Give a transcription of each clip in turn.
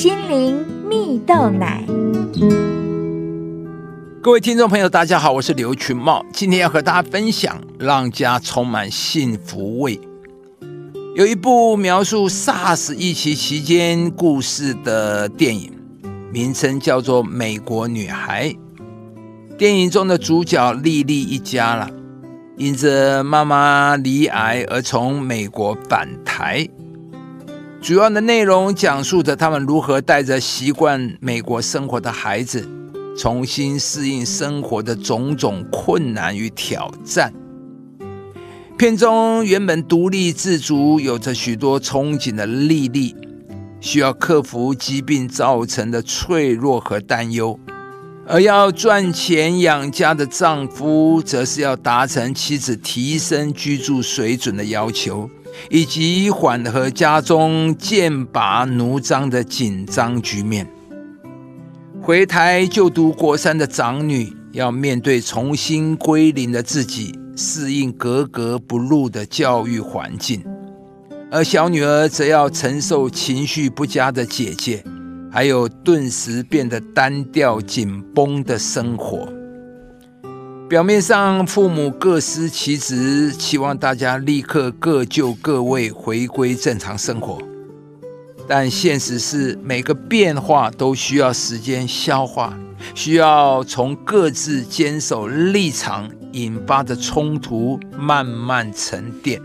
心灵蜜豆奶。各位听众朋友，大家好，我是刘群茂，今天要和大家分享让家充满幸福味。有一部描述 SARS 疫情期间故事的电影，名称叫做《美国女孩》。电影中的主角莉莉一家了，因着妈妈罹癌而从美国返台。主要的内容讲述着他们如何带着习惯美国生活的孩子，重新适应生活的种种困难与挑战。片中原本独立自主、有着许多憧憬的莉莉，需要克服疾病造成的脆弱和担忧；而要赚钱养家的丈夫，则是要达成妻子提升居住水准的要求。以及缓和家中剑拔弩张的紧张局面。回台就读国三的长女要面对重新归零的自己，适应格格不入的教育环境，而小女儿则要承受情绪不佳的姐姐，还有顿时变得单调紧绷的生活。表面上父母各司其职，期望大家立刻各就各位，回归正常生活。但现实是，每个变化都需要时间消化，需要从各自坚守立场引发的冲突慢慢沉淀。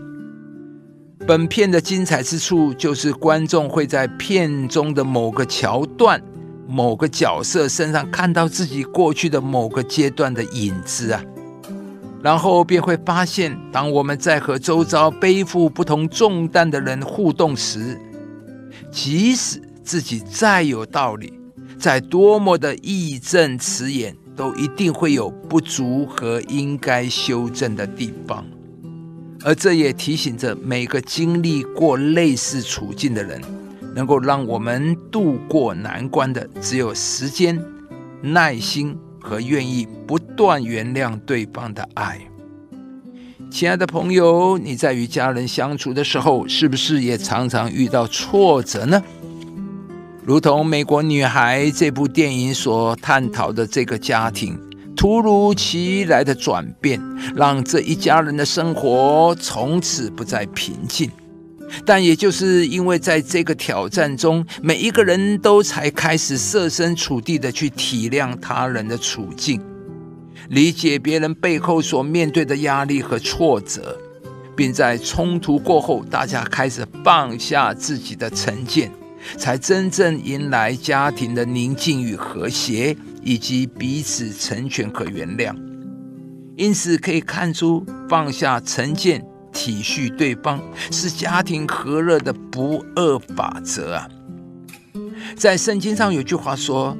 本片的精彩之处，就是观众会在片中的某个桥段。某个角色身上看到自己过去的某个阶段的影子啊，然后便会发现，当我们在和周遭背负不同重担的人互动时，即使自己再有道理，再多么的义正辞严，都一定会有不足和应该修正的地方。而这也提醒着每个经历过类似处境的人。能够让我们渡过难关的，只有时间、耐心和愿意不断原谅对方的爱。亲爱的朋友，你在与家人相处的时候，是不是也常常遇到挫折呢？如同《美国女孩》这部电影所探讨的这个家庭，突如其来的转变，让这一家人的生活从此不再平静。但也就是因为在这个挑战中，每一个人都才开始设身处地的去体谅他人的处境，理解别人背后所面对的压力和挫折，并在冲突过后，大家开始放下自己的成见，才真正迎来家庭的宁静与和谐，以及彼此成全和原谅。因此可以看出，放下成见。体恤对方是家庭和乐的不二法则啊！在圣经上有句话说：“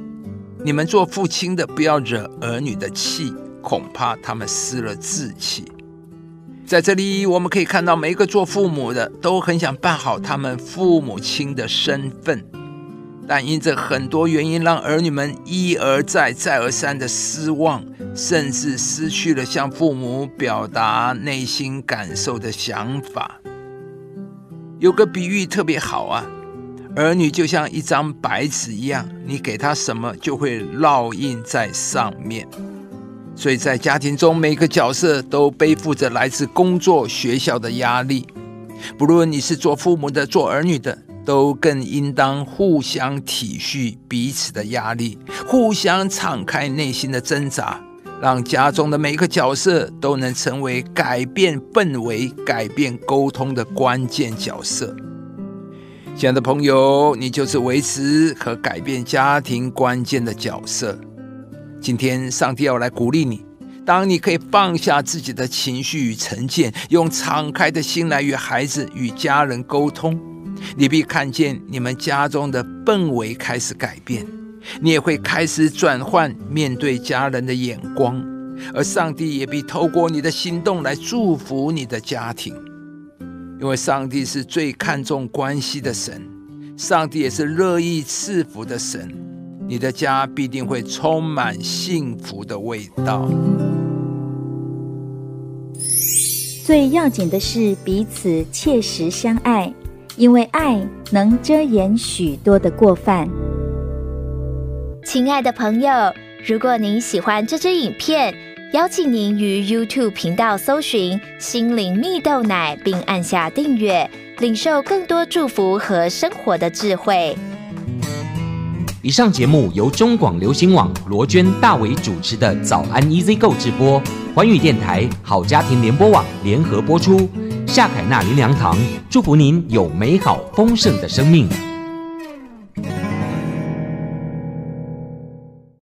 你们做父亲的不要惹儿女的气，恐怕他们失了志气。”在这里，我们可以看到每一个做父母的都很想办好他们父母亲的身份。但因着很多原因，让儿女们一而再、再而三的失望，甚至失去了向父母表达内心感受的想法。有个比喻特别好啊，儿女就像一张白纸一样，你给他什么，就会烙印在上面。所以在家庭中，每个角色都背负着来自工作、学校的压力。不论你是做父母的、做儿女的。都更应当互相体恤彼此的压力，互相敞开内心的挣扎，让家中的每一个角色都能成为改变氛围、改变沟通的关键角色。亲爱的朋友，你就是维持和改变家庭关键的角色。今天，上帝要来鼓励你，当你可以放下自己的情绪与成见，用敞开的心来与孩子、与家人沟通。你必看见你们家中的氛围开始改变，你也会开始转换面对家人的眼光，而上帝也必透过你的行动来祝福你的家庭，因为上帝是最看重关系的神，上帝也是乐意赐福的神，你的家必定会充满幸福的味道。最要紧的是彼此切实相爱。因为爱能遮掩许多的过犯。亲爱的朋友，如果您喜欢这支影片，邀请您于 YouTube 频道搜寻“心灵蜜豆奶”，并按下订阅，领受更多祝福和生活的智慧。以上节目由中广流行网罗娟、大伟主持的《早安 EZ 购》直播，环宇电台好家庭联播网联合播出。夏凯纳林良堂祝福您有美好丰盛的生命。